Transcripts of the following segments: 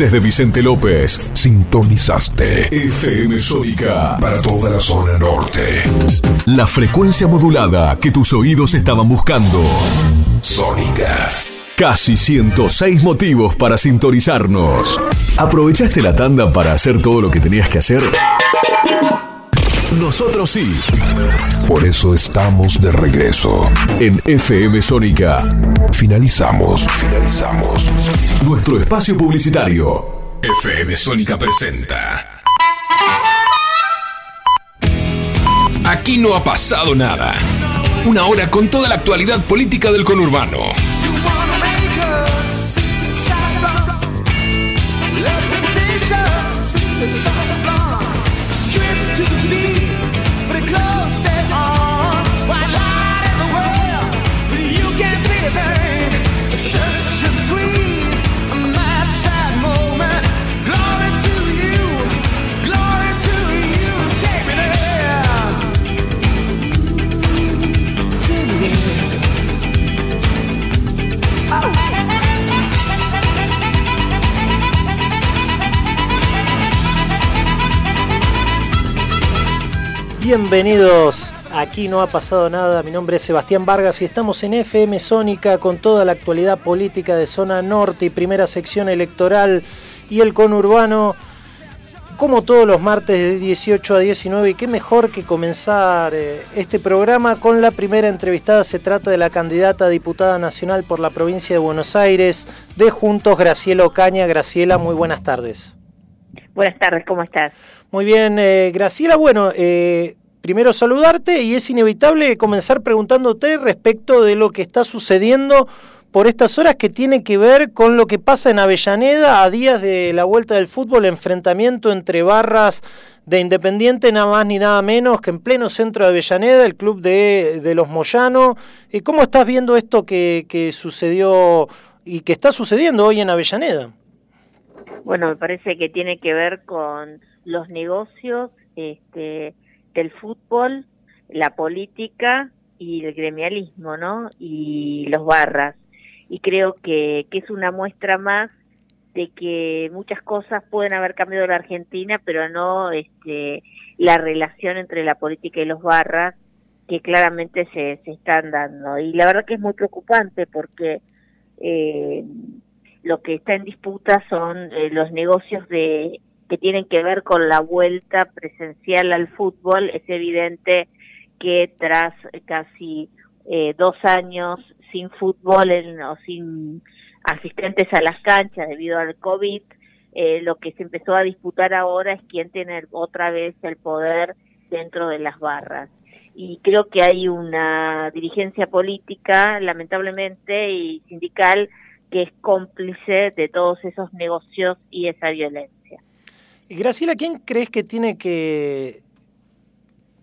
Desde Vicente López, sintonizaste FM Sónica para toda la zona norte. La frecuencia modulada que tus oídos estaban buscando. Sónica. Casi 106 motivos para sintonizarnos. ¿Aprovechaste la tanda para hacer todo lo que tenías que hacer? Nosotros sí. Por eso estamos de regreso. En FM Sónica. Finalizamos. Finalizamos. Nuestro espacio publicitario. FM Sónica presenta. Aquí no ha pasado nada. Una hora con toda la actualidad política del conurbano. Bienvenidos, aquí no ha pasado nada, mi nombre es Sebastián Vargas y estamos en FM Sónica con toda la actualidad política de zona norte y primera sección electoral y el conurbano, como todos los martes de 18 a 19 y qué mejor que comenzar eh, este programa con la primera entrevistada, se trata de la candidata a diputada nacional por la provincia de Buenos Aires de Juntos, Graciela Ocaña. Graciela, muy buenas tardes. Buenas tardes, ¿cómo estás? Muy bien, eh, Graciela. Bueno, eh, primero saludarte y es inevitable comenzar preguntándote respecto de lo que está sucediendo por estas horas que tiene que ver con lo que pasa en Avellaneda a días de la vuelta del fútbol, enfrentamiento entre barras de Independiente, nada más ni nada menos que en pleno centro de Avellaneda, el club de, de los Moyano. ¿Y ¿Cómo estás viendo esto que, que sucedió y que está sucediendo hoy en Avellaneda? Bueno, me parece que tiene que ver con los negocios, este, del fútbol, la política y el gremialismo, ¿no? Y los barras. Y creo que, que es una muestra más de que muchas cosas pueden haber cambiado en la Argentina, pero no este, la relación entre la política y los barras que claramente se, se están dando. Y la verdad que es muy preocupante porque eh, lo que está en disputa son eh, los negocios de que tienen que ver con la vuelta presencial al fútbol, es evidente que tras casi eh, dos años sin fútbol o sin asistentes a las canchas debido al COVID, eh, lo que se empezó a disputar ahora es quién tiene otra vez el poder dentro de las barras. Y creo que hay una dirigencia política, lamentablemente, y sindical, que es cómplice de todos esos negocios y esa violencia. Graciela, ¿quién crees que tiene que...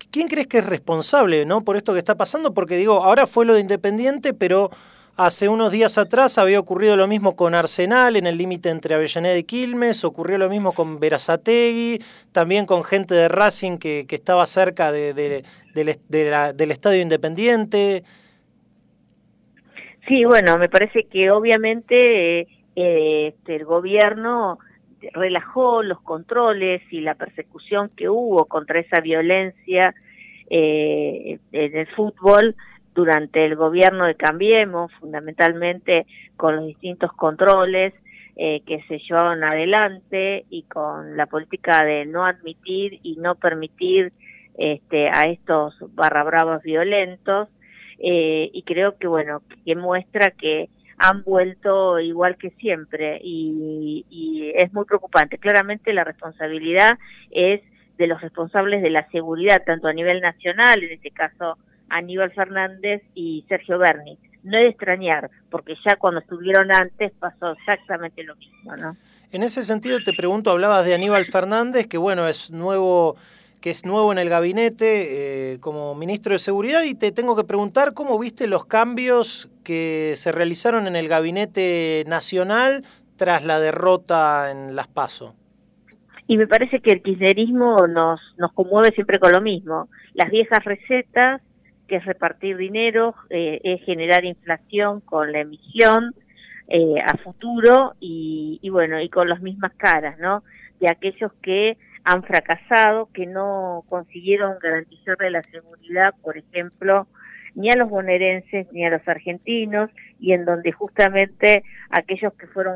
¿Quién crees que es responsable ¿no? por esto que está pasando? Porque digo, ahora fue lo de Independiente, pero hace unos días atrás había ocurrido lo mismo con Arsenal en el límite entre Avellaneda y Quilmes, ocurrió lo mismo con Verazategui, también con gente de Racing que, que estaba cerca de, del Estadio Independiente. Sí, bueno, me parece que obviamente eh, este, el gobierno relajó los controles y la persecución que hubo contra esa violencia eh, en el fútbol durante el gobierno de Cambiemos, fundamentalmente con los distintos controles eh, que se llevaron adelante y con la política de no admitir y no permitir este, a estos barra bravos violentos. Eh, y creo que, bueno, que muestra que han vuelto igual que siempre y, y es muy preocupante. Claramente la responsabilidad es de los responsables de la seguridad, tanto a nivel nacional, en este caso Aníbal Fernández y Sergio Berni. No es de extrañar, porque ya cuando estuvieron antes pasó exactamente lo mismo, ¿no? En ese sentido te pregunto, hablabas de Aníbal Fernández, que bueno, es nuevo que es nuevo en el gabinete eh, como ministro de Seguridad y te tengo que preguntar cómo viste los cambios que se realizaron en el gabinete nacional tras la derrota en Las Paso. Y me parece que el kirchnerismo nos, nos conmueve siempre con lo mismo. Las viejas recetas, que es repartir dinero, eh, es generar inflación con la emisión, eh, a futuro y, y, bueno, y con las mismas caras, ¿no? De aquellos que han fracasado, que no consiguieron garantizarle la seguridad, por ejemplo, ni a los bonaerenses ni a los argentinos y en donde justamente aquellos que fueron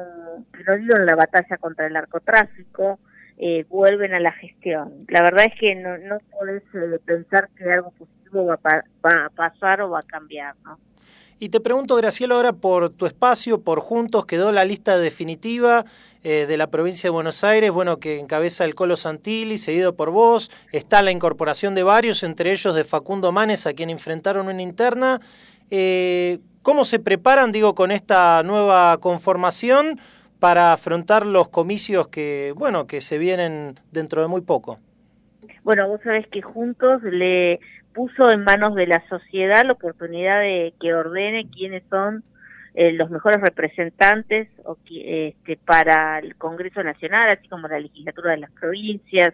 que no dieron la batalla contra el narcotráfico eh, vuelven a la gestión. La verdad es que no, no puedes eh, pensar que algo positivo va va a pasar o va a cambiar, ¿no? Y te pregunto, Graciela, ahora por tu espacio, por Juntos, quedó la lista definitiva eh, de la provincia de Buenos Aires, bueno, que encabeza el Colo Santilli, seguido por vos. Está la incorporación de varios, entre ellos de Facundo Manes, a quien enfrentaron una interna. Eh, ¿Cómo se preparan, digo, con esta nueva conformación para afrontar los comicios que, bueno, que se vienen dentro de muy poco? Bueno, vos sabés que juntos le puso en manos de la sociedad la oportunidad de que ordene quiénes son eh, los mejores representantes o, este, para el Congreso Nacional, así como la legislatura de las provincias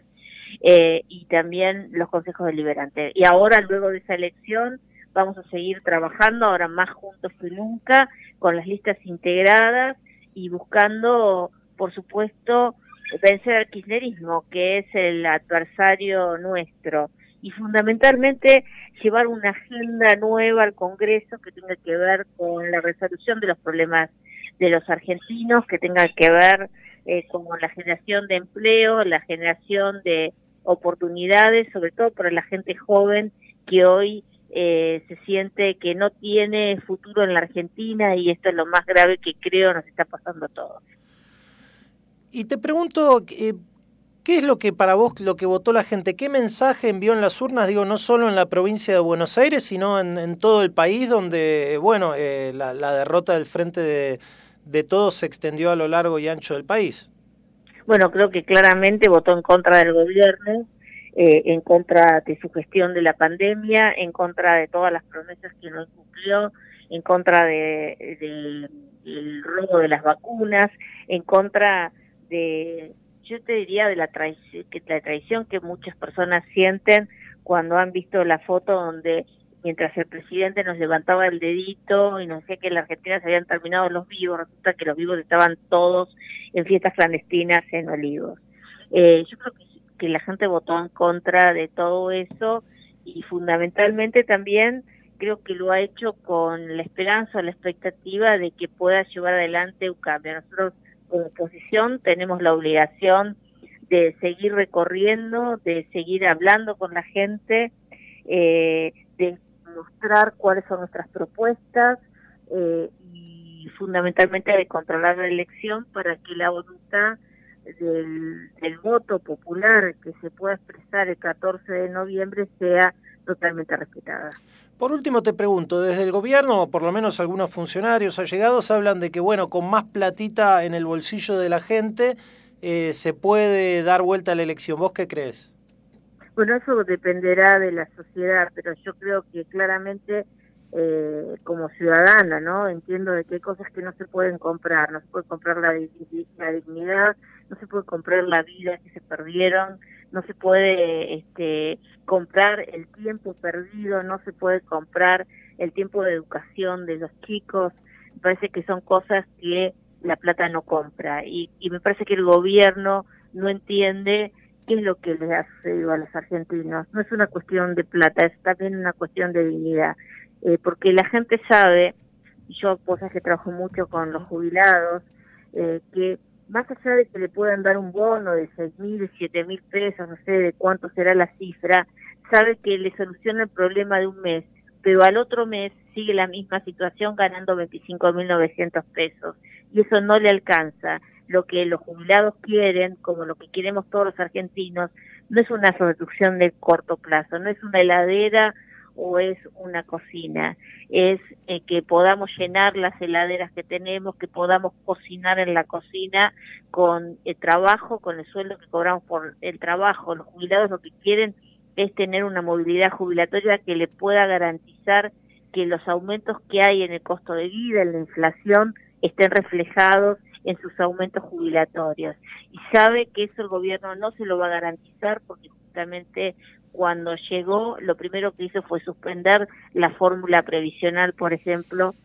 eh, y también los consejos deliberantes. Y ahora, luego de esa elección, vamos a seguir trabajando, ahora más juntos que nunca, con las listas integradas y buscando, por supuesto, vencer al kirchnerismo, que es el adversario nuestro y fundamentalmente llevar una agenda nueva al Congreso que tenga que ver con la resolución de los problemas de los argentinos, que tenga que ver eh, con la generación de empleo, la generación de oportunidades, sobre todo para la gente joven que hoy eh, se siente que no tiene futuro en la Argentina y esto es lo más grave que creo nos está pasando a todos. Y te pregunto, eh, ¿Qué es lo que para vos, lo que votó la gente? ¿Qué mensaje envió en las urnas? Digo, no solo en la provincia de Buenos Aires, sino en, todo el país, donde, bueno, eh, la, derrota del frente de, de todos se extendió a lo largo y ancho del país. Bueno, creo que claramente votó en contra del gobierno, eh, en contra de su gestión de la pandemia, en contra de todas las promesas que no cumplió, en contra de, del robo de las vacunas, en contra de yo te diría de la traición que la traición que muchas personas sienten cuando han visto la foto donde mientras el presidente nos levantaba el dedito y nos decía que en la Argentina se habían terminado los vivos, resulta que los vivos estaban todos en fiestas clandestinas en Olivos. Eh, yo creo que, que la gente votó en contra de todo eso y fundamentalmente también creo que lo ha hecho con la esperanza o la expectativa de que pueda llevar adelante un cambio. Nosotros como oposición tenemos la obligación de seguir recorriendo, de seguir hablando con la gente, eh, de mostrar cuáles son nuestras propuestas eh, y fundamentalmente de controlar la elección para que la voluntad del, del voto popular que se pueda expresar el 14 de noviembre sea totalmente respetada. Por último te pregunto, desde el gobierno, o por lo menos algunos funcionarios allegados, hablan de que, bueno, con más platita en el bolsillo de la gente eh, se puede dar vuelta a la elección. ¿Vos qué crees? Bueno, eso dependerá de la sociedad, pero yo creo que claramente eh, como ciudadana, ¿no? Entiendo de que hay cosas que no se pueden comprar, no se puede comprar la, la dignidad, no se puede comprar la vida que se perdieron, no se puede este, comprar el tiempo perdido, no se puede comprar el tiempo de educación de los chicos. Me parece que son cosas que la plata no compra y, y me parece que el gobierno no entiende qué es lo que le ha sucedido a los argentinos. No es una cuestión de plata, es también una cuestión de dignidad. Eh, porque la gente sabe, yo cosas que trabajo mucho con los jubilados, eh, que más allá de que le puedan dar un bono de seis mil, siete mil pesos, no sé de cuánto será la cifra, sabe que le soluciona el problema de un mes, pero al otro mes sigue la misma situación ganando 25 mil 900 pesos y eso no le alcanza. Lo que los jubilados quieren, como lo que queremos todos los argentinos, no es una solución de corto plazo, no es una heladera o es una cocina, es eh, que podamos llenar las heladeras que tenemos, que podamos cocinar en la cocina con el trabajo, con el sueldo que cobramos por el trabajo. Los jubilados lo que quieren es tener una movilidad jubilatoria que le pueda garantizar que los aumentos que hay en el costo de vida, en la inflación, estén reflejados en sus aumentos jubilatorios. Y sabe que eso el gobierno no se lo va a garantizar porque justamente cuando llegó, lo primero que hizo fue suspender la fórmula previsional, por ejemplo,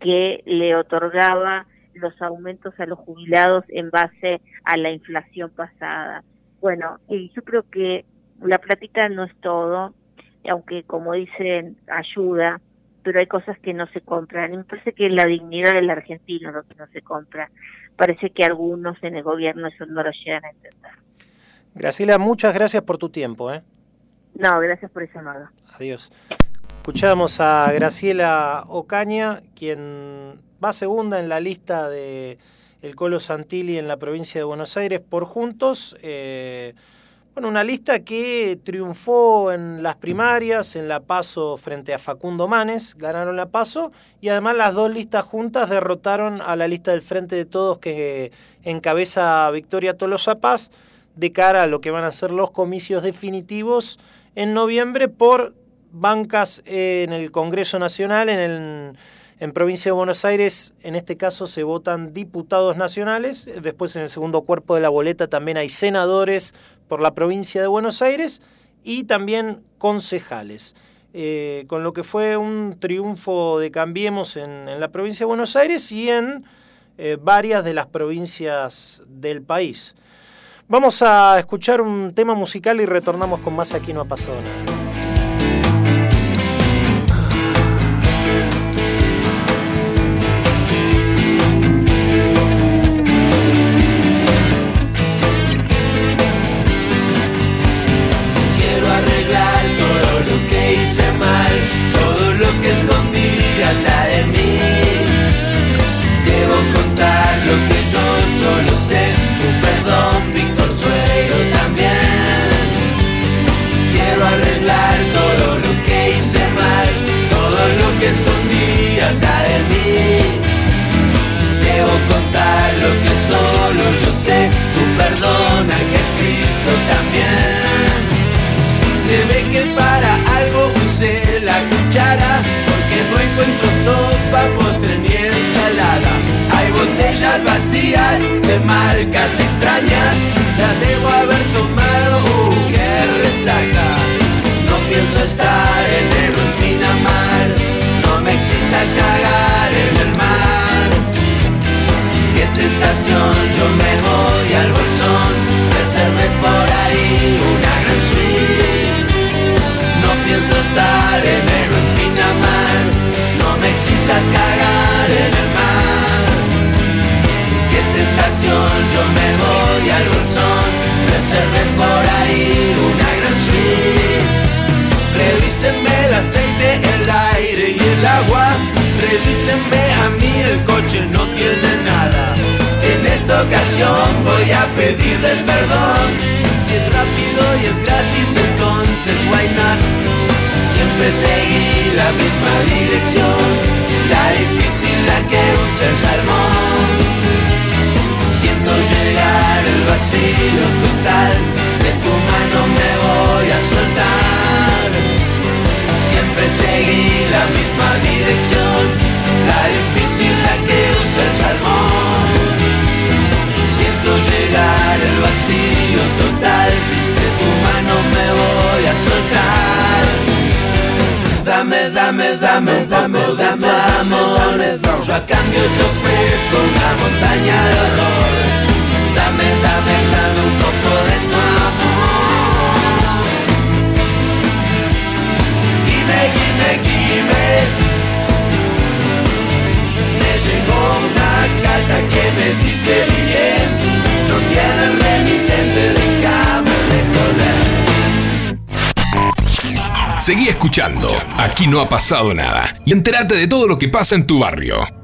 que le otorgaba los aumentos a los jubilados en base a la inflación pasada. Bueno, y yo creo que la platita no es todo, aunque como dicen, ayuda, pero hay cosas que no se compran. Y me parece que la dignidad del argentino lo que no se compra. Parece que algunos en el gobierno eso no lo llegan a entender. Graciela, muchas gracias por tu tiempo. ¿eh? No, gracias por ese llamado. Adiós. Escuchamos a Graciela Ocaña, quien va segunda en la lista de el Colo Santilli en la provincia de Buenos Aires por Juntos. Eh, bueno, una lista que triunfó en las primarias, en la PASO frente a Facundo Manes, ganaron la PASO, y además las dos listas juntas derrotaron a la lista del Frente de Todos que encabeza Victoria Tolosa Paz de cara a lo que van a ser los comicios definitivos en noviembre por bancas en el Congreso Nacional, en el en provincia de Buenos Aires, en este caso, se votan diputados nacionales, después en el segundo cuerpo de la boleta también hay senadores por la provincia de Buenos Aires y también concejales. Eh, con lo que fue un triunfo de Cambiemos en, la provincia de Buenos Aires y en eh, varias de las provincias del país. Vamos a escuchar un tema musical y retornamos con más Aquí no ha pasado nada. De marcas extrañas, las debo haber tomado, uh, qué resaca. No pienso estar en el en Pinamar, no me excita cagar en el mar. Qué tentación, yo me voy al bolsón, reserve por ahí una gran suite. No pienso estar en el en Pinamar, no me excita cagar yo me voy al bolsón, reserven por ahí una gran suite. Revísenme el aceite, el aire y el agua, revísenme a mí, el coche no tiene nada. En esta ocasión voy a pedirles perdón, si es rápido y es gratis, entonces why not? Siempre seguí la misma dirección, la difícil la que usa el salmón siento llegar el vacío total, de tu mano me voy a soltar. Siempre seguí la misma dirección, la difícil la que usa el salmón. Siento llegar el vacío total, de tu mano me voy a soltar. Dame, dame, dame, dame, dame amor. Yo a cambio te ofrezco una montaña de horror. Dame, dame, dame un poco de tu amor. Dime, dime, dime. Me llegó una carta que me dice bien. No tienes remitente de cama de joder. Seguí escuchando. Aquí no ha pasado nada. Y entérate de todo lo que pasa en tu barrio.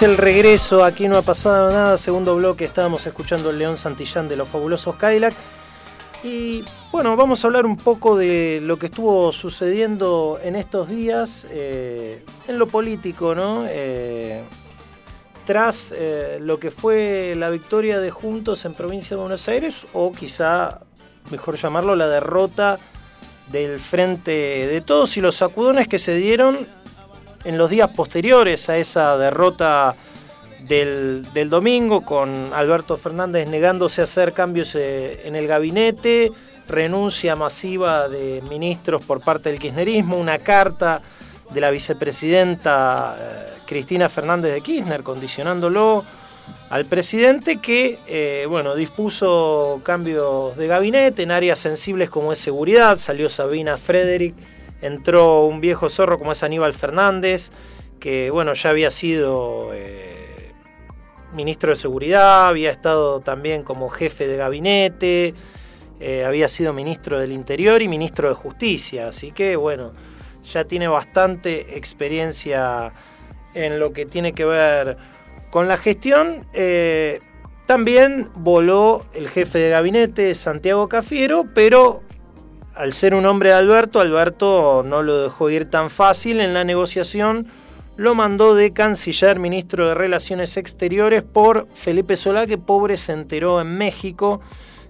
regreso, aquí no ha pasado nada, segundo bloque, estábamos escuchando el León Santillán de los fabulosos Cadillac. Y bueno, vamos a hablar un poco de lo que estuvo sucediendo en estos días eh, en lo político, ¿no? Eh, tras eh, lo que fue la victoria de Juntos en provincia de Buenos Aires, o quizá, mejor llamarlo, la derrota del frente de todos y los sacudones que se dieron en los días posteriores a esa derrota del, domingo, con Alberto Fernández negándose a hacer cambios eh, en el gabinete, renuncia masiva de ministros por parte del kirchnerismo, una carta de la vicepresidenta eh, Cristina Fernández de Kirchner condicionándolo al presidente que eh, bueno, dispuso cambios de gabinete en áreas sensibles como es seguridad, salió Sabina Frederick, entró un viejo zorro como es Aníbal Fernández, que bueno, ya había sido eh, ministro de seguridad, había estado también como jefe de gabinete, eh, había sido ministro del Interior y ministro de Justicia, así que bueno, ya tiene bastante experiencia en lo que tiene que ver con la gestión. Eh, también voló el jefe de gabinete, Santiago Cafiero, pero al ser un hombre de Alberto, Alberto no lo dejó ir tan fácil en la negociación, lo mandó de canciller, ministro de Relaciones Exteriores, por Felipe Solá, que pobre se enteró en México,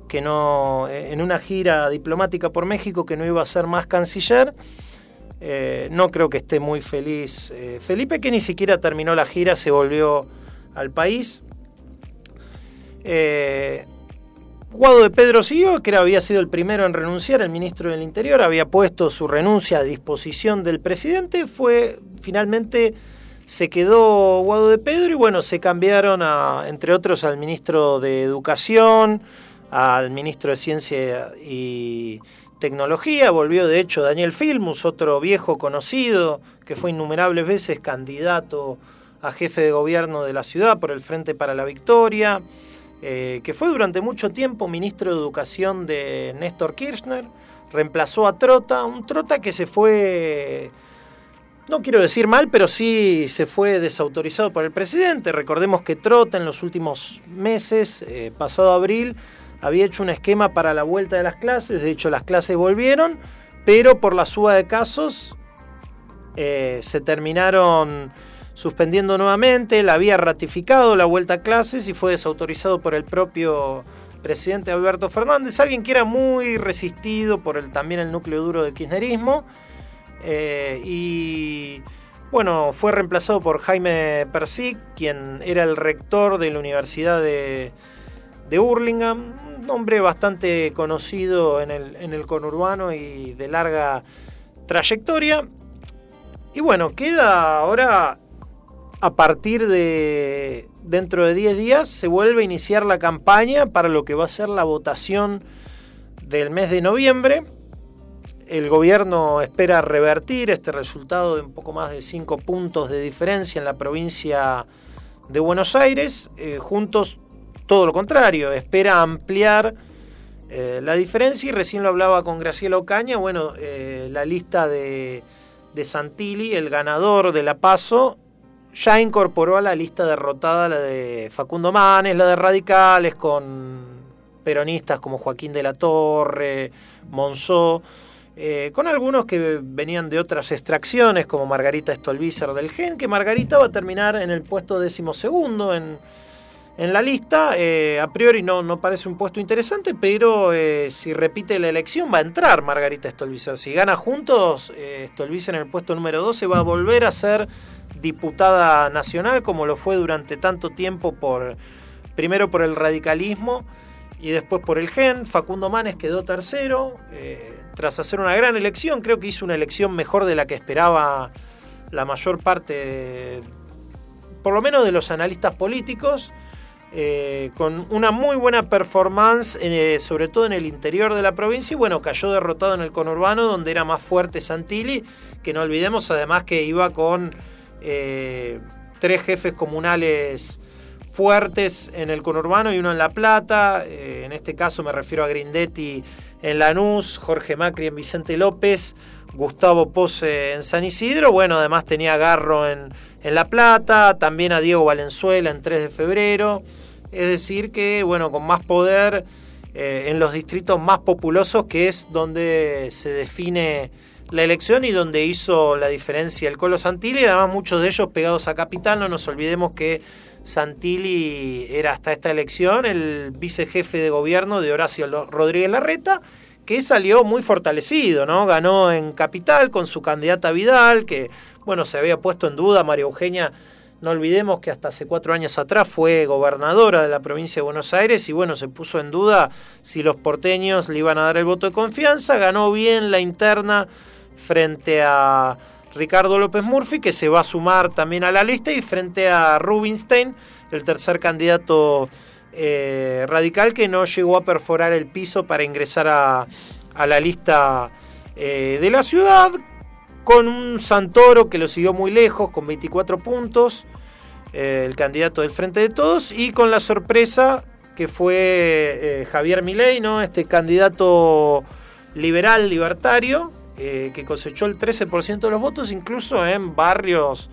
que no, en una gira diplomática por México, que no iba a ser más canciller. Eh, no creo que esté muy feliz eh, Felipe, que ni siquiera terminó la gira, se volvió al país. Eh, Guado de Pedro siguió, que había sido el primero en renunciar, el ministro del Interior, había puesto su renuncia a disposición del presidente, fue finalmente se quedó Guado de Pedro y bueno, se cambiaron a, entre otros al ministro de Educación, al ministro de Ciencia y Tecnología, volvió de hecho Daniel Filmus, otro viejo conocido que fue innumerables veces candidato a jefe de gobierno de la ciudad por el Frente para la Victoria, eh, que fue durante mucho tiempo ministro de Educación de Néstor Kirchner, reemplazó a Trota, un Trota que se fue, no quiero decir mal, pero sí se fue desautorizado por el presidente. Recordemos que Trota en los últimos meses, eh, pasado abril, había hecho un esquema para la vuelta de las clases, de hecho las clases volvieron, pero por la suba de casos eh, se terminaron suspendiendo nuevamente, él había ratificado la vuelta a clases y fue desautorizado por el propio presidente Alberto Fernández, alguien que era muy resistido por el, también el núcleo duro del kirchnerismo. Eh, y bueno, fue reemplazado por Jaime Persic, quien era el rector de la Universidad de, de Hurlingham, un hombre bastante conocido en el, en el conurbano y de larga trayectoria. Y bueno, queda ahora a partir de dentro de 10 días se vuelve a iniciar la campaña para lo que va a ser la votación del mes de noviembre. El gobierno espera revertir este resultado de un poco más de 5 puntos de diferencia en la provincia de Buenos Aires. Eh, juntos, todo lo contrario, espera ampliar eh, la diferencia y recién lo hablaba con Graciela Ocaña. Bueno, eh, la lista de, de Santilli, el ganador de la PASO, ya incorporó a la lista derrotada la de Facundo Manes, la de radicales, con peronistas como Joaquín de la Torre, Monzó, eh, con algunos que venían de otras extracciones, como Margarita Stolbizer del GEN, que Margarita va a terminar en el puesto decimosegundo en, en la lista. Eh, a priori no, no parece un puesto interesante, pero eh, si repite la elección va a entrar Margarita Stolbizer. Si gana juntos, Stolbizer en el puesto número 12 va a volver a ser diputada nacional, como lo fue durante tanto tiempo por primero por el radicalismo y después por el GEN. Facundo Manes quedó tercero, eh, tras hacer una gran elección, creo que hizo una elección mejor de la que esperaba la mayor parte, por lo menos de los analistas políticos. Eh, con una muy buena performance, eh, sobre todo en el interior de la provincia, y bueno, cayó derrotado en el conurbano, donde era más fuerte Santilli, que no olvidemos además que iba con eh, tres jefes comunales fuertes en el conurbano y uno en La Plata. Eh, en este caso me refiero a Grindetti en Lanús, Jorge Macri en Vicente López, Gustavo Pose en San Isidro. Bueno, además tenía Garro en, en La Plata, también a Diego Valenzuela en 3 de febrero. Es decir, que bueno, con más poder eh, en los distritos más populosos, que es donde se define la elección y donde hizo la diferencia el Colo Santilli, además muchos de ellos pegados a Capital, no nos olvidemos que Santilli era hasta esta elección el vicejefe de gobierno de Horacio Rodríguez Larreta, que salió muy fortalecido, ¿no? Ganó en Capital con su candidata Vidal, que, bueno, se había puesto en duda María Eugenia. No olvidemos que hasta hace cuatro años atrás fue gobernadora de la provincia de Buenos Aires y bueno, se puso en duda si los porteños le iban a dar el voto de confianza. Ganó bien la interna frente a Ricardo López Murphy, que se va a sumar también a la lista, y frente a Rubinstein, el tercer candidato eh, radical que no llegó a perforar el piso para ingresar a, la lista eh, de la ciudad, con un Santoro que lo siguió muy lejos, con 24 puntos, eh, el candidato del Frente de Todos, y con la sorpresa que fue Javier Milei, ¿no? este candidato liberal, libertario, que cosechó el 13% de los votos, incluso en barrios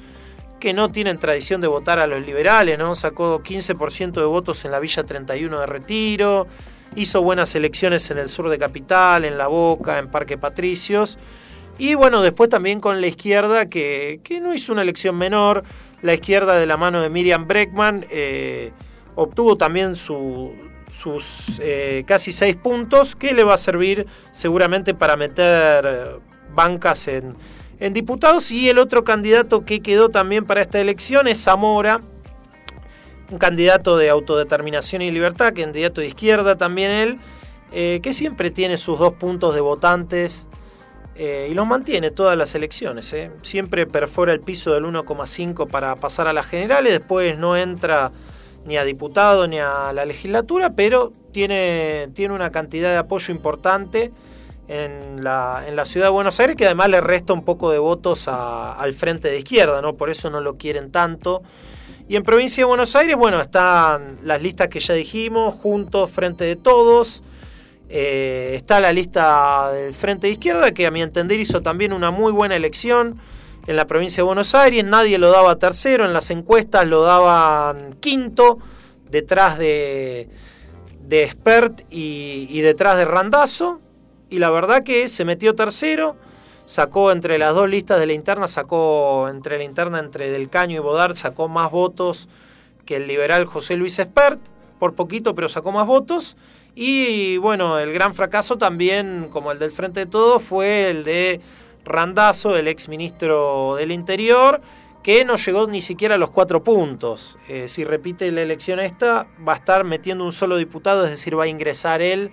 que no tienen tradición de votar a los liberales, ¿no? Sacó 15% de votos en la Villa 31 de Retiro, hizo buenas elecciones en el sur de Capital, en La Boca, en Parque Patricios. Y bueno, después también con la izquierda, que, no hizo una elección menor, la izquierda de la mano de Miriam Breckman eh, obtuvo también sus eh, casi seis puntos, que le va a servir seguramente para meter bancas en, diputados y el otro candidato que quedó también para esta elección es Zamora, un candidato de autodeterminación y libertad, candidato de izquierda también él, eh, que siempre tiene sus dos puntos de votantes eh, y los mantiene todas las elecciones. Eh. Siempre perfora el piso del 1,5 para pasar a las generales, después no entra ni a diputado ni a la legislatura, pero tiene, tiene una cantidad de apoyo importante en la, en la ciudad de Buenos Aires, que además le resta un poco de votos al frente de izquierda, ¿no? Por eso no lo quieren tanto. Y en provincia de Buenos Aires, bueno, están las listas que ya dijimos, juntos, frente de todos. Eh, está la lista del Frente de Izquierda, que a mi entender hizo también una muy buena elección en la provincia de Buenos Aires. Nadie lo daba tercero, en las encuestas lo daban quinto, detrás de, de Expert y, detrás de Randazo y la verdad que se metió tercero, sacó entre las dos listas de la interna, sacó entre la interna entre Del Caño y Bodar, sacó más votos que el liberal José Luis Espert, por poquito, pero sacó más votos. Y bueno, el gran fracaso también, como el del Frente de Todos, fue el de Randazo, el ex ministro del Interior, que no llegó ni siquiera a los cuatro puntos. Eh, si repite la elección esta, va a estar metiendo un solo diputado, es decir, va a ingresar él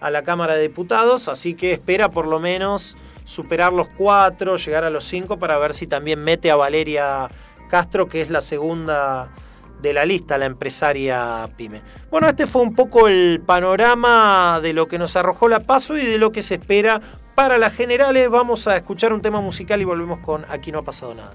a la Cámara de Diputados, así que espera por lo menos superar los cuatro, llegar a los cinco para ver si también mete a Valeria Castro, que es la segunda de la lista, la empresaria pyme. Bueno, este fue un poco el panorama de lo que nos arrojó la paso y de lo que se espera para las generales. Vamos a escuchar un tema musical y volvemos con Aquí no ha pasado nada.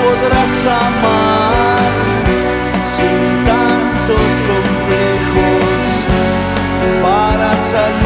podrás amar sin tantos complejos para salir.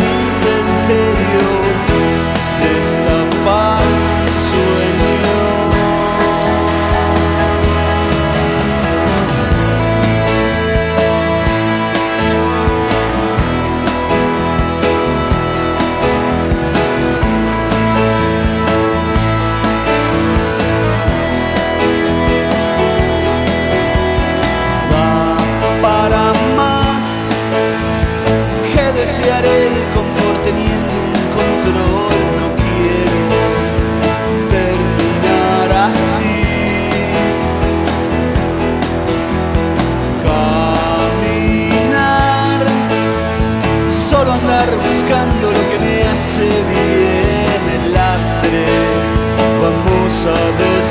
Se viene el lastre, vamos a ver.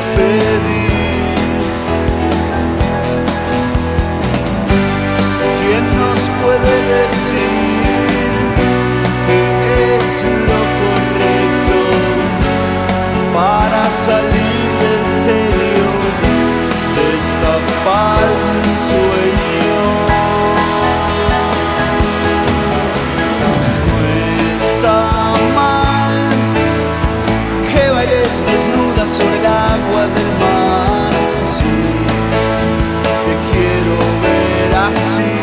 I see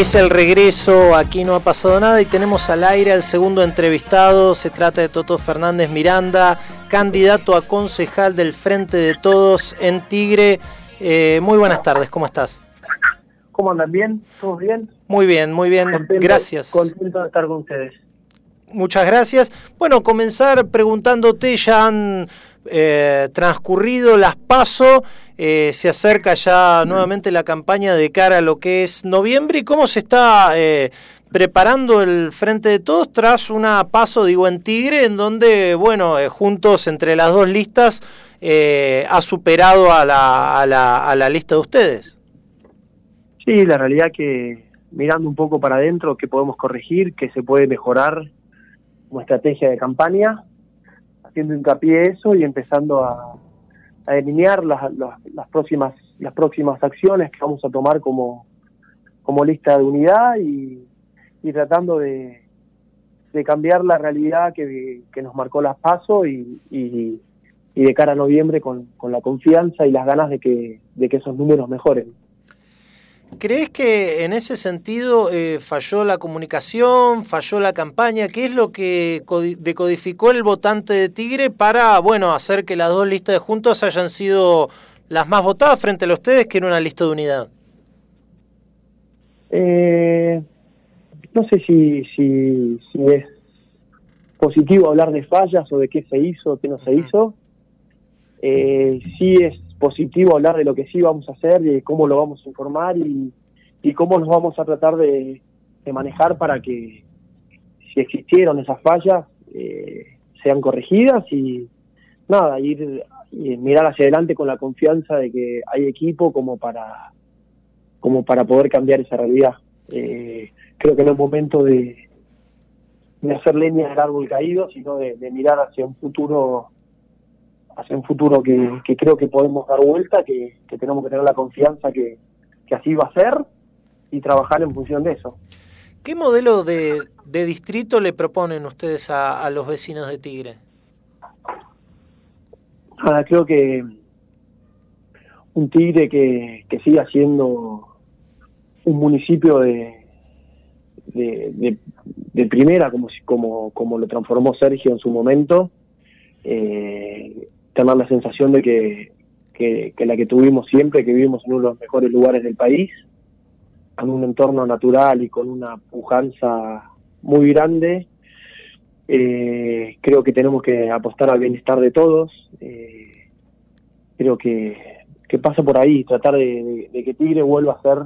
Es el regreso, aquí no ha pasado nada y tenemos al aire al segundo entrevistado. Se trata de Toto Fernández Miranda, candidato a concejal del Frente de Todos en Tigre. Eh, muy buenas tardes, ¿cómo estás? ¿Cómo andan? ¿Bien? ¿Todos bien? Muy bien, muy bien, Contento- gracias. Contento de estar con ustedes. Muchas gracias. Bueno, comenzar preguntándote, ya han eh, transcurrido las PASO, eh, se acerca ya nuevamente la campaña de cara a lo que es noviembre. Y cómo se está eh, preparando el Frente de Todos tras una PASO, digo, en Tigre, en donde, bueno, eh, juntos entre las dos listas eh, ha superado a la, a, la, a la lista de ustedes. Sí, la realidad que mirando un poco para adentro, que podemos corregir, que se puede mejorar como estrategia de campaña, haciendo hincapié eso y empezando a, a delinear las, las, las próximas las próximas acciones que vamos a tomar como, como lista de unidad y, tratando de, de cambiar la realidad que, que nos marcó las pasos y, y, y de cara a noviembre con, con la confianza y las ganas de que, de que esos números mejoren. ¿Crees que en ese sentido eh, falló la comunicación, falló la campaña? ¿Qué es lo que codi- decodificó el votante de Tigre para, bueno, hacer que las dos listas de juntos hayan sido las más votadas frente a ustedes, que era una lista de unidad? Eh, no sé si, si, si es positivo hablar de fallas o de qué se hizo, qué no se hizo. Eh, sí es positivo hablar de lo que sí vamos a hacer, de cómo lo vamos a informar y, y cómo nos vamos a tratar de, manejar para que si existieron esas fallas eh, sean corregidas y nada, ir y mirar hacia adelante con la confianza de que hay equipo como para como para poder cambiar esa realidad. Eh, creo que no es momento de, de hacer leña del árbol caído, sino de, de mirar hacia un futuro hacia un futuro que, que creo que podemos dar vuelta, que, que tenemos que tener la confianza que, que así va a ser y trabajar en función de eso. ¿Qué modelo de, de distrito le proponen ustedes a, a los vecinos de Tigre? Nada, creo que un Tigre que, que siga siendo un municipio de, de, de, de primera, como, como, como lo transformó Sergio en su momento, eh, tener la sensación de que, que, la que tuvimos siempre, que vivimos en uno de los mejores lugares del país, en un entorno natural y con una pujanza muy grande. Eh, creo que tenemos que apostar al bienestar de todos. Eh, creo que, que pasa por ahí, tratar de, que Tigre vuelva a ser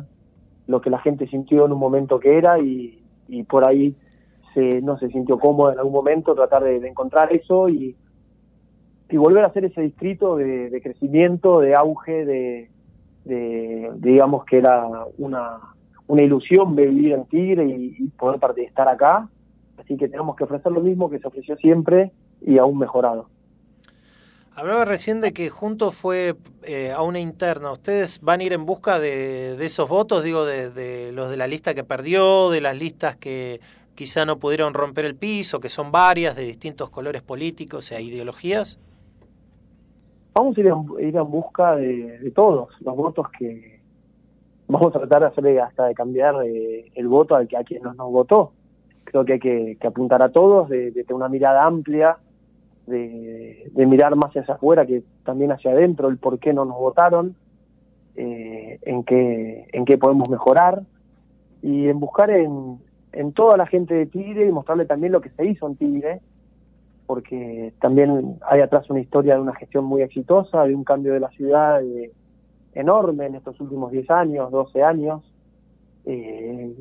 lo que la gente sintió en un momento que era y, y por ahí se, no se sintió cómodo en algún momento, tratar de encontrar eso y, y volver a ser ese distrito de, crecimiento, de auge, de, digamos que era una, una ilusión vivir en Tigre y, poder estar acá. Así que tenemos que ofrecer lo mismo que se ofreció siempre y aún mejorado. Hablaba recién de que juntos fue eh, a una interna. ¿Ustedes van a ir en busca de, de esos votos, digo, de, de los de la lista que perdió, de las listas que quizá no pudieron romper el piso, que son varias, de distintos colores políticos e ideologías? Vamos a ir en, ir en busca de, todos los votos que vamos a tratar de hacerle hasta de cambiar eh, el voto al que a quien nos, nos votó. Creo que hay que, apuntar a todos, de, tener una mirada amplia, de, de mirar más hacia afuera que también hacia adentro, el por qué no nos votaron, eh, en, qué, en qué podemos mejorar y en buscar en, en toda la gente de Tigre y mostrarle también lo que se hizo en Tigre, porque también hay atrás una historia de una gestión muy exitosa, de un cambio de la ciudad eh, enorme en estos últimos 10 años, 12 años. Eh,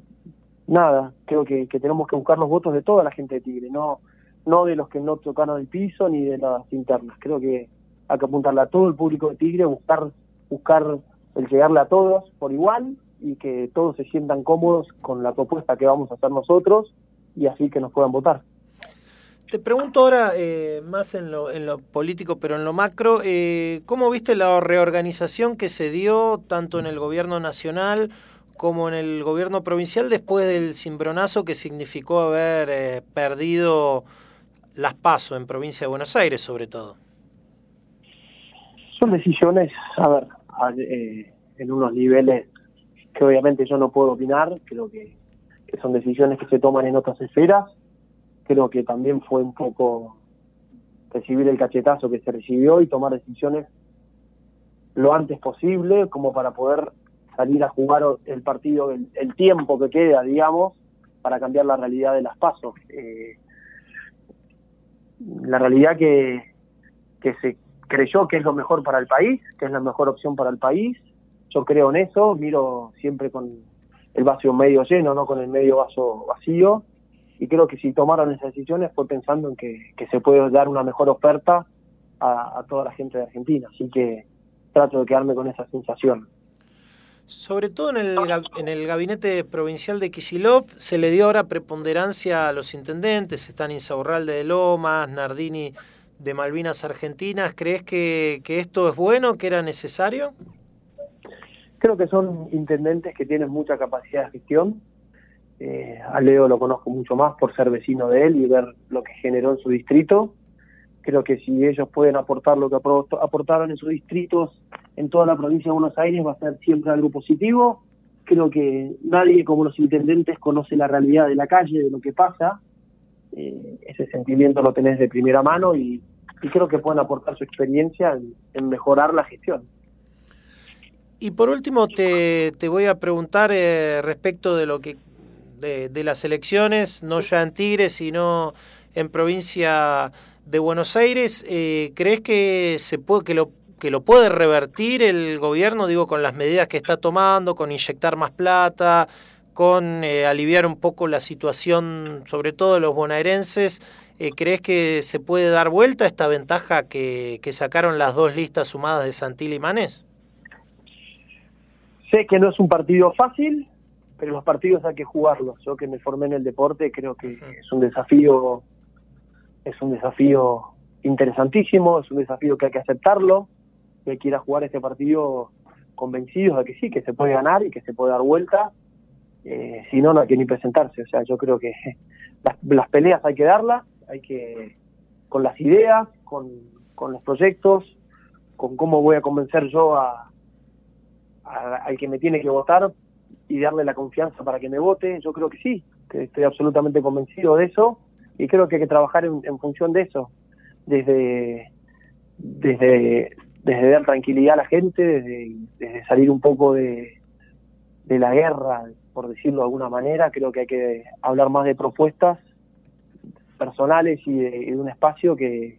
nada, creo que, que tenemos que buscar los votos de toda la gente de Tigre, no, no de los que no tocaron el piso ni de las internas. Creo que hay que apuntarle a todo el público de Tigre, buscar, buscar el llegarle a todos por igual y que todos se sientan cómodos con la propuesta que vamos a hacer nosotros y así que nos puedan votar. Te pregunto ahora, eh, más en lo, en lo político, pero en lo macro, eh, ¿cómo viste la reorganización que se dio tanto en el gobierno nacional como en el gobierno provincial después del cimbronazo que significó haber eh, perdido las pasos en provincia de Buenos Aires, sobre todo? Son decisiones, a ver, eh, en unos niveles que obviamente yo no puedo opinar, creo que son decisiones que se toman en otras esferas. Creo que también fue un poco recibir el cachetazo que se recibió y tomar decisiones lo antes posible como para poder salir a jugar el partido el, el tiempo que queda, digamos, para cambiar la realidad de las pasos. Eh, la realidad que, que se creyó que es lo mejor para el país, que es la mejor opción para el país. Yo creo en eso, miro siempre con el vaso medio lleno, no con el medio vaso vacío. Y creo que si tomaron esas decisiones fue pensando en que, que se puede dar una mejor oferta a, a toda la gente de Argentina. Así que trato de quedarme con esa sensación. Sobre todo en el, en el gabinete provincial de Kisilov se le dio ahora preponderancia a los intendentes, están Insaurralde de Lomas, Nardini de Malvinas Argentinas. ¿Crees que, que esto es bueno, que era necesario? Creo que son intendentes que tienen mucha capacidad de gestión. Eh, a Leo lo conozco mucho más por ser vecino de él y ver lo que generó en su distrito. Creo que si ellos pueden aportar lo que aportaron en sus distritos en toda la provincia de Buenos Aires va a ser siempre algo positivo. Creo que nadie como los intendentes conoce la realidad de la calle, de lo que pasa. Eh, ese sentimiento lo tenés de primera mano y, creo que pueden aportar su experiencia en, en, mejorar la gestión. Y por último te, te voy a preguntar eh, respecto de lo que de, de las elecciones, no ya en Tigre, sino en provincia de Buenos Aires, eh, ¿crees que se puede que lo que lo puede revertir el gobierno, digo, con las medidas que está tomando, con inyectar más plata, con eh, aliviar un poco la situación, sobre todo de los bonaerenses? Eh, ¿Crees que se puede dar vuelta esta ventaja que, que sacaron las dos listas sumadas de Santil y Manés? Sé que no es un partido fácil, pero los partidos hay que jugarlos. Yo que me formé en el deporte creo que es un desafío es un desafío interesantísimo, es un desafío que hay que aceptarlo, que hay que ir a jugar este partido convencidos de que sí, que se puede ganar y que se puede dar vuelta, eh, si no, no hay que ni presentarse. O sea, yo creo que las, las peleas hay que darlas, hay que, con las ideas, con, con los proyectos, con cómo voy a convencer yo a, a, al que me tiene que votar y darle la confianza para que me vote, yo creo que sí, que estoy absolutamente convencido de eso y creo que hay que trabajar en, en función de eso, desde, desde, desde dar tranquilidad a la gente, desde, desde salir un poco de, de la guerra, por decirlo de alguna manera, creo que hay que hablar más de propuestas personales y de, y de un espacio que,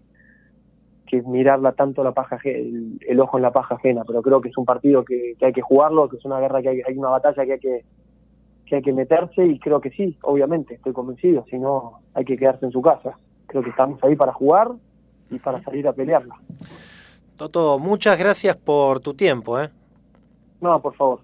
que mirarla tanto la paja el, el, ojo en la paja ajena, pero creo que es un partido que, que hay que jugarlo, que es una guerra que hay, hay una batalla que hay que que hay que meterse y creo que sí, obviamente, estoy convencido, si no hay que quedarse en su casa. Creo que estamos ahí para jugar y para salir a pelearla. Toto, muchas gracias por tu tiempo. ¿eh? No, por favor.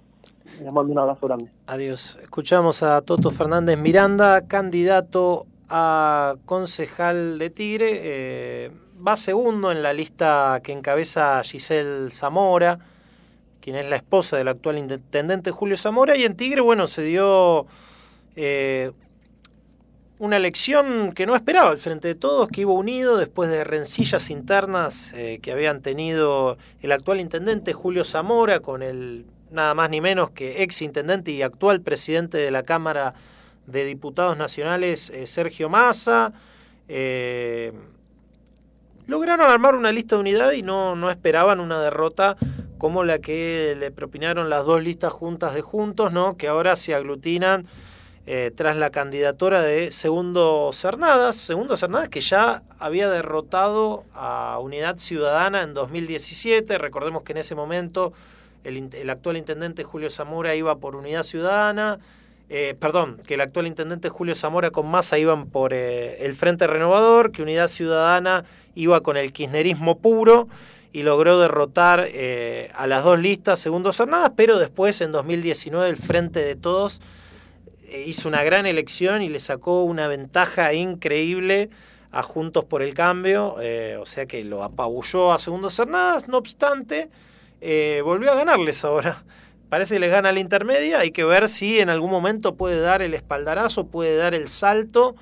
Les mando un abrazo grande. Adiós. Escuchamos a Toto Fernández Miranda, candidato a concejal de Tigre. Eh, va segundo en la lista que encabeza Giselle Zamora quien es la esposa del actual intendente Julio Zamora, y en Tigre, bueno, se dio eh, una elección que no esperaba el Frente de Todos, que iba unido después de rencillas internas eh, que habían tenido el actual intendente Julio Zamora con el nada más ni menos que ex intendente y actual presidente de la Cámara de Diputados Nacionales, eh, Sergio Massa. Lograron armar una lista de unidad y no, no esperaban una derrota como la que le propinaron las dos listas juntas de Juntos, ¿no? que ahora se aglutinan eh, tras la candidatura de Segundo Cernadas. Segundo Cernadas que ya había derrotado a Unidad Ciudadana en 2017. Recordemos que en ese momento el, el actual intendente Julio Zamora iba por Unidad Ciudadana. Eh, perdón, que el actual intendente Julio Zamora con Massa iban por eh, el Frente Renovador, que Unidad Ciudadana iba con el kirchnerismo puro y logró derrotar eh, a las dos listas segundo jornadas, pero después en 2019 el Frente de Todos eh, hizo una gran elección y le sacó una ventaja increíble a Juntos por el Cambio, eh, o sea que lo apabulló a segundo jornadas, no obstante, volvió a ganarles ahora. Parece que le gana la intermedia, hay que ver si en algún momento puede dar el espaldarazo, puede dar el salto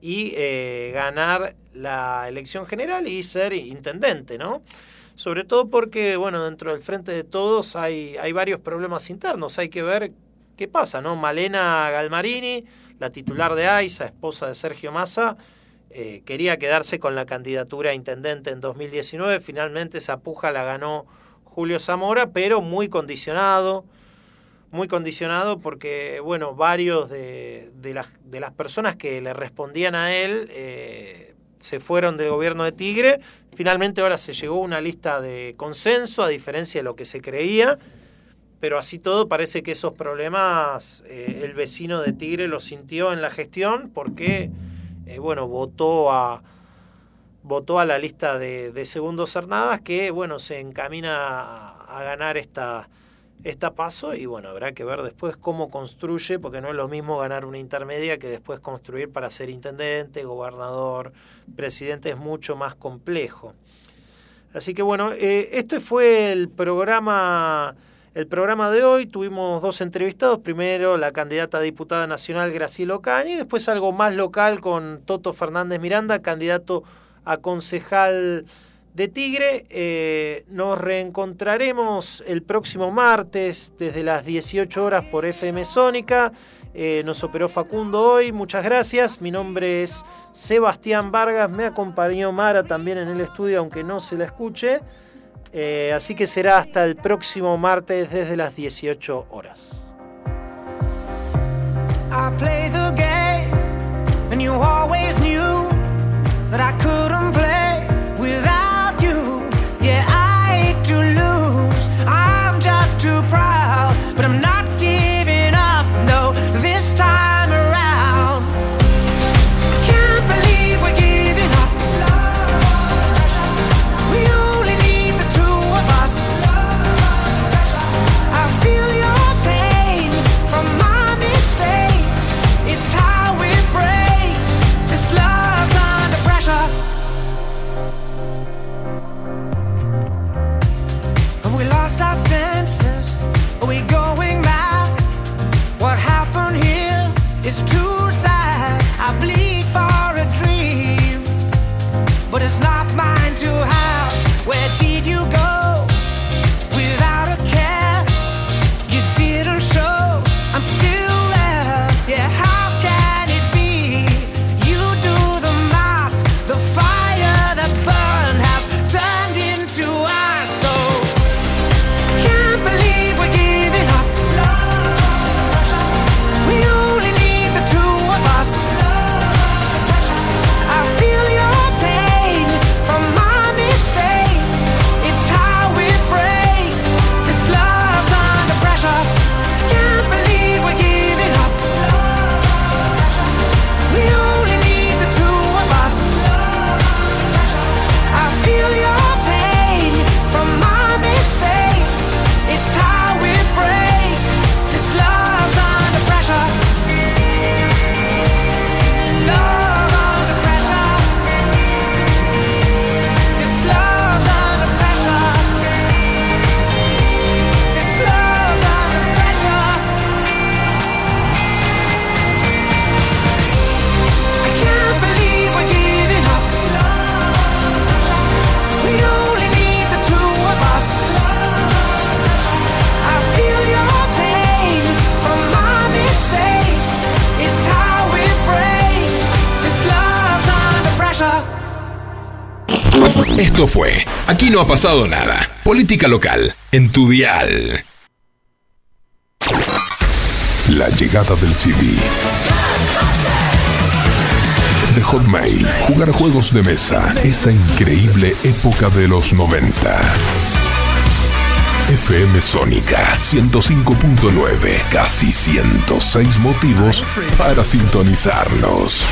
y eh, ganar la elección general y ser intendente, ¿no? sobre todo porque, bueno, dentro del frente de todos hay, hay varios problemas internos. Hay que ver ¿qué pasa? no Malena Galmarini, la titular de AISA, esposa de Sergio Massa, eh, quería quedarse con la candidatura a intendente en 2019. Finalmente esa puja la ganó Julio Zamora, pero muy condicionado, muy condicionado porque, bueno, varios de, las, personas que le respondían a él eh, se fueron del gobierno de Tigre. Finalmente ahora se llegó a una lista de consenso, a diferencia de lo que se creía, pero así todo parece que esos problemas eh, el vecino de Tigre los sintió en la gestión porque, eh, bueno, votó a votó a la lista de, de segundos Cernadas que, bueno, se encamina a, a ganar esta, esta paso y bueno, habrá que ver después cómo construye, porque no es lo mismo ganar una intermedia que después construir para ser intendente, gobernador, presidente, es mucho más complejo. Así que bueno, eh, este fue el programa, el programa de hoy. Tuvimos dos entrevistados. Primero la candidata a diputada nacional Graciela Ocaña y después algo más local con Toto Fernández Miranda, candidato a concejal de Tigre. Eh, nos reencontraremos el próximo martes desde las 18 horas por FM Sónica. Eh, nos operó Facundo hoy, muchas gracias. Mi nombre es Sebastián Vargas, me acompañó Mara también en el estudio, aunque no se la escuche. Eh, así que será hasta el próximo martes desde las 18 horas. No ha pasado nada. Política local en tu dial. La llegada del CD. De Hotmail, jugar juegos de mesa, esa increíble época de los 90. FM Sónica 105.9, casi 106 motivos para sintonizarnos.